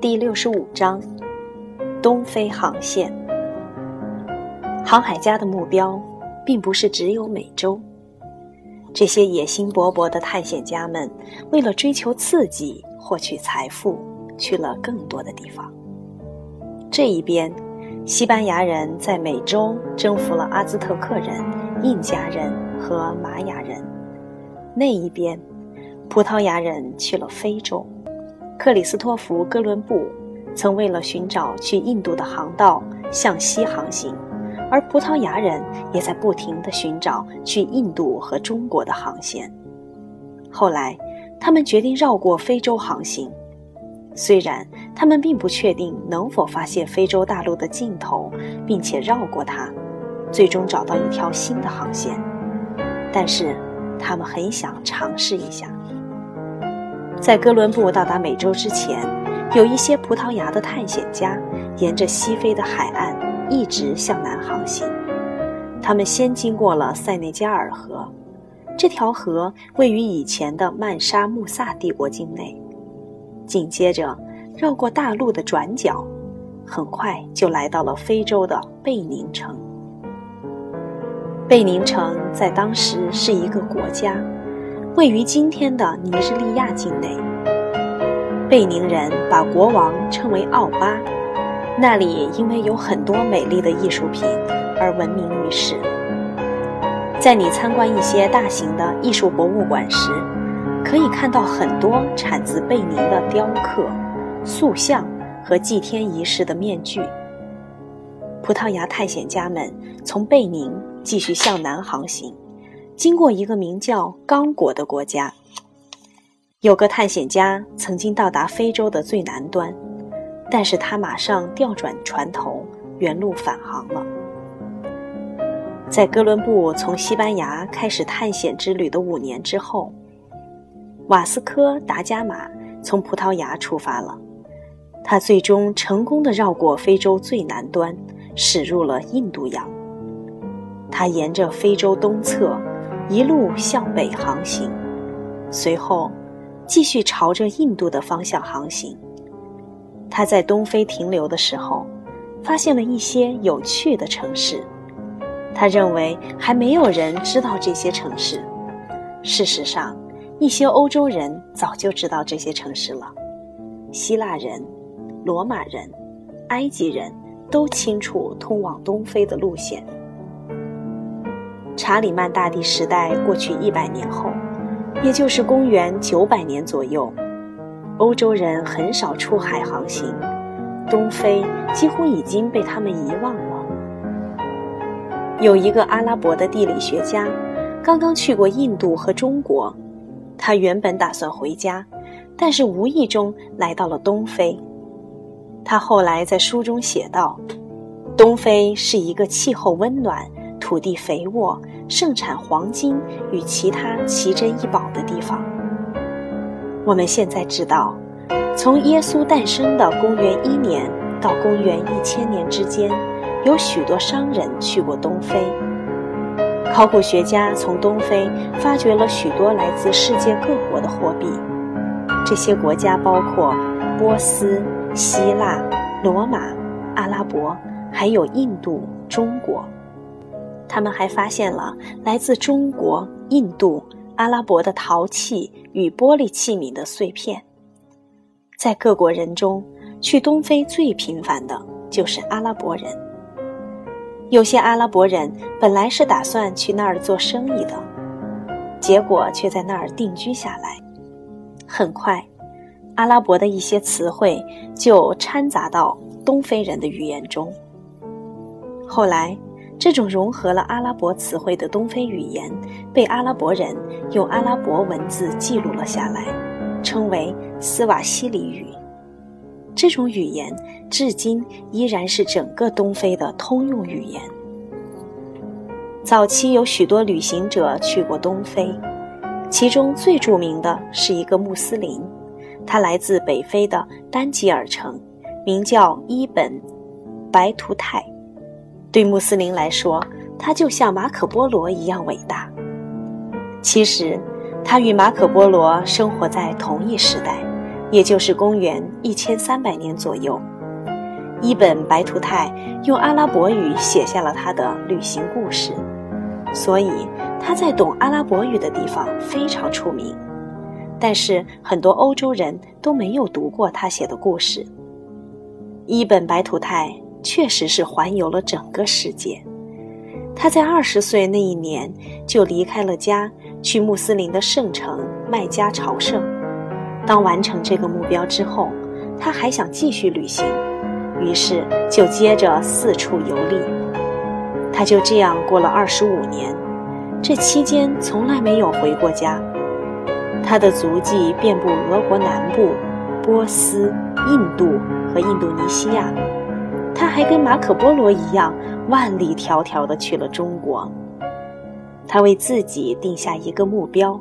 第六十五章：东非航线。航海家的目标，并不是只有美洲。这些野心勃勃的探险家们，为了追求刺激、获取财富，去了更多的地方。这一边，西班牙人在美洲征服了阿兹特克人、印加人和玛雅人；那一边，葡萄牙人去了非洲。克里斯托弗·哥伦布曾为了寻找去印度的航道向西航行。而葡萄牙人也在不停地寻找去印度和中国的航线。后来，他们决定绕过非洲航行。虽然他们并不确定能否发现非洲大陆的尽头，并且绕过它，最终找到一条新的航线，但是他们很想尝试一下。在哥伦布到达美洲之前，有一些葡萄牙的探险家沿着西非的海岸。一直向南航行，他们先经过了塞内加尔河，这条河位于以前的曼沙穆萨帝国境内。紧接着，绕过大陆的转角，很快就来到了非洲的贝宁城。贝宁城在当时是一个国家，位于今天的尼日利亚境内。贝宁人把国王称为奥巴。那里因为有很多美丽的艺术品而闻名于世。在你参观一些大型的艺术博物馆时，可以看到很多产自贝宁的雕刻、塑像和祭天仪式的面具。葡萄牙探险家们从贝宁继续向南航行，经过一个名叫刚果的国家。有个探险家曾经到达非洲的最南端。但是他马上调转船头，原路返航了。在哥伦布从西班牙开始探险之旅的五年之后，瓦斯科·达伽马从葡萄牙出发了。他最终成功的绕过非洲最南端，驶入了印度洋。他沿着非洲东侧一路向北航行，随后继续朝着印度的方向航行。他在东非停留的时候，发现了一些有趣的城市。他认为还没有人知道这些城市。事实上，一些欧洲人早就知道这些城市了。希腊人、罗马人、埃及人都清楚通往东非的路线。查理曼大帝时代过去一百年后，也就是公元九百年左右。欧洲人很少出海航行，东非几乎已经被他们遗忘了。有一个阿拉伯的地理学家，刚刚去过印度和中国，他原本打算回家，但是无意中来到了东非。他后来在书中写道：“东非是一个气候温暖、土地肥沃、盛产黄金与其他奇珍异宝的地方。”我们现在知道，从耶稣诞生的公元一年到公元一千年之间，有许多商人去过东非。考古学家从东非发掘了许多来自世界各国的货币，这些国家包括波斯、希腊、罗马、阿拉伯，还有印度、中国。他们还发现了来自中国、印度。阿拉伯的陶器与玻璃器皿的碎片，在各国人中，去东非最频繁的就是阿拉伯人。有些阿拉伯人本来是打算去那儿做生意的，结果却在那儿定居下来。很快，阿拉伯的一些词汇就掺杂到东非人的语言中。后来。这种融合了阿拉伯词汇的东非语言，被阿拉伯人用阿拉伯文字记录了下来，称为斯瓦希里语。这种语言至今依然是整个东非的通用语言。早期有许多旅行者去过东非，其中最著名的是一个穆斯林，他来自北非的丹吉尔城，名叫伊本·白图泰。对穆斯林来说，他就像马可·波罗一样伟大。其实，他与马可·波罗生活在同一时代，也就是公元一千三百年左右。伊本白图泰用阿拉伯语写下了他的旅行故事，所以他在懂阿拉伯语的地方非常出名。但是很多欧洲人都没有读过他写的故事。伊本白图泰确实是环游了整个世界。他在二十岁那一年就离开了家，去穆斯林的圣城麦加朝圣。当完成这个目标之后，他还想继续旅行，于是就接着四处游历。他就这样过了二十五年，这期间从来没有回过家。他的足迹遍布俄国南部、波斯、印度和印度尼西亚。还跟马可·波罗一样，万里迢迢地去了中国。他为自己定下一个目标，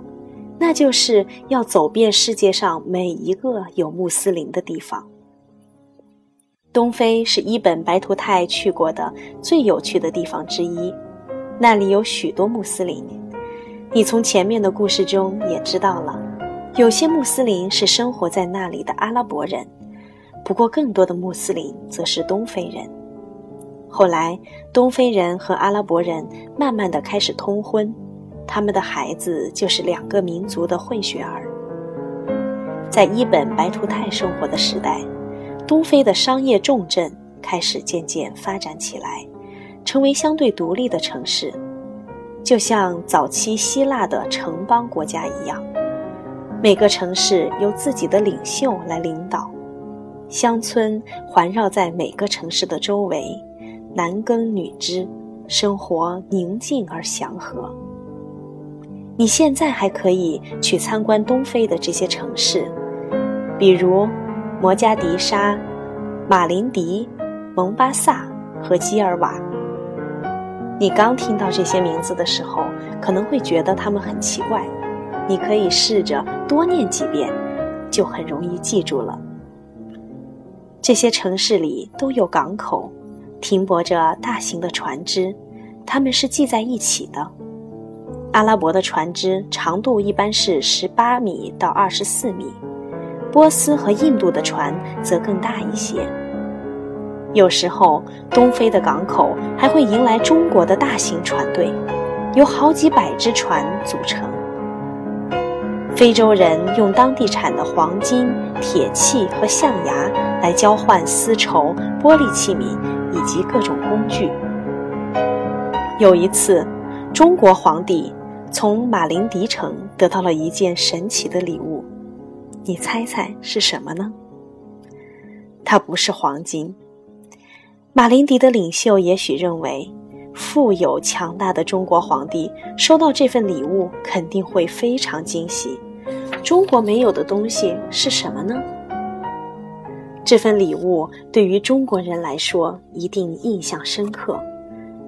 那就是要走遍世界上每一个有穆斯林的地方。东非是伊本·白图泰去过的最有趣的地方之一，那里有许多穆斯林。你从前面的故事中也知道了，有些穆斯林是生活在那里的阿拉伯人，不过更多的穆斯林则是东非人。后来，东非人和阿拉伯人慢慢的开始通婚，他们的孩子就是两个民族的混血儿。在伊本白图泰生活的时代，东非的商业重镇开始渐渐发展起来，成为相对独立的城市。就像早期希腊的城邦国家一样，每个城市由自己的领袖来领导，乡村环绕在每个城市的周围，男耕女织，生活宁静而祥和。你现在还可以去参观东非的这些城市，比如摩加迪沙、马林迪、蒙巴萨和基尔瓦。你刚听到这些名字的时候，可能会觉得他们很奇怪。你可以试着多念几遍，就很容易记住了。这些城市里都有港口，停泊着大型的船只，它们是系在一起的。阿拉伯的船只长度一般是十八米到二十四米，波斯和印度的船则更大一些。有时候，东非的港口还会迎来中国的大型船队，由好几百只船组成。非洲人用当地产的黄金、铁器和象牙来交换丝绸、玻璃器皿以及各种工具。有一次，中国皇帝从马林迪城得到了一件神奇的礼物，你猜猜是什么呢？它不是黄金。马林迪的领袖也许认为，富有强大的中国皇帝收到这份礼物肯定会非常惊喜。中国没有的东西是什么呢？这份礼物对于中国人来说一定印象深刻，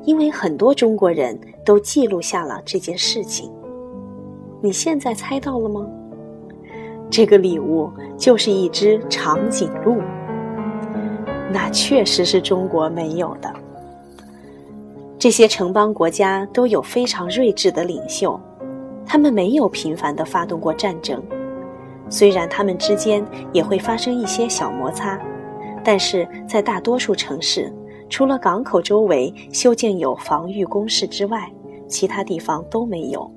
因为很多中国人都记录下了这件事情。你现在猜到了吗？这个礼物就是一只长颈鹿。那确实是中国没有的。这些城邦国家都有非常睿智的领袖，他们没有频繁地发动过战争。虽然他们之间也会发生一些小摩擦，但是在大多数城市，除了港口周围修建有防御工事之外，其他地方都没有。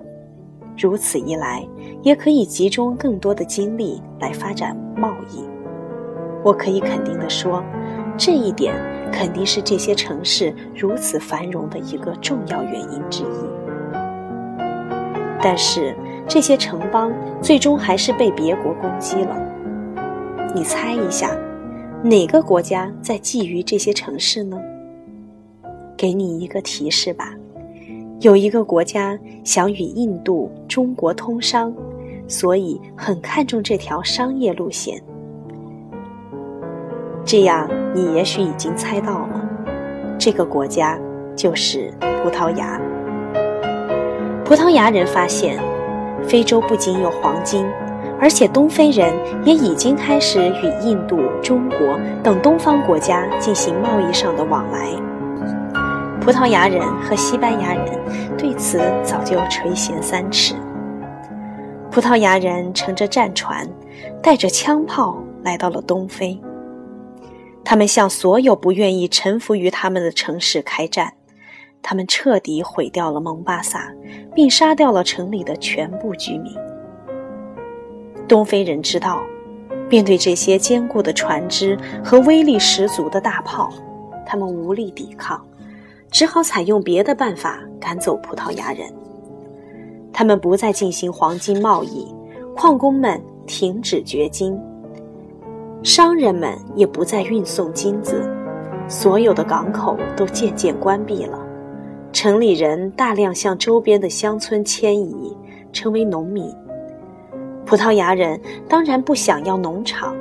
如此一来，也可以集中更多的精力来发展贸易。我可以肯定地说。这一点肯定是这些城市如此繁荣的一个重要原因之一。但是这些城邦最终还是被别国攻击了。你猜一下，哪个国家在觊觎这些城市呢？给你一个提示吧，有一个国家想与印度、中国通商，所以很看重这条商业路线。这样，你也许已经猜到了，这个国家就是葡萄牙。葡萄牙人发现，非洲不仅有黄金，而且东非人也已经开始与印度、中国等东方国家进行贸易上的往来。葡萄牙人和西班牙人对此早就垂涎三尺。葡萄牙人乘着战船，带着枪炮来到了东非。他们向所有不愿意臣服于他们的城市开战，他们彻底毁掉了蒙巴萨，并杀掉了城里的全部居民。东非人知道，面对这些坚固的船只和威力十足的大炮，他们无力抵抗，只好采用别的办法赶走葡萄牙人。他们不再进行黄金贸易，矿工们停止掘金。商人们也不再运送金子，所有的港口都渐渐关闭了。城里人大量向周边的乡村迁移，成为农民。葡萄牙人当然不想要农场，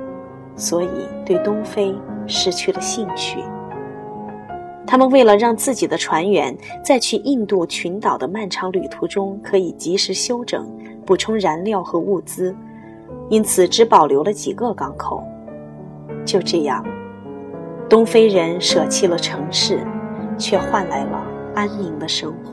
所以对东非失去了兴趣。他们为了让自己的船员在去印度群岛的漫长旅途中可以及时休整、补充燃料和物资，因此只保留了几个港口。就这样，东非人舍弃了城市，却换来了安宁的生活。